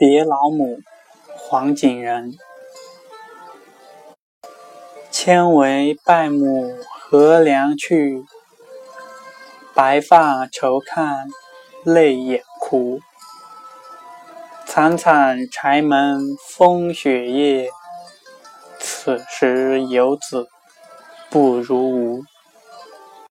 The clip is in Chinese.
别老母黄景仁千为拜母何良去白发愁看泪眼哭惨惨柴门风雪夜此时游子不如无。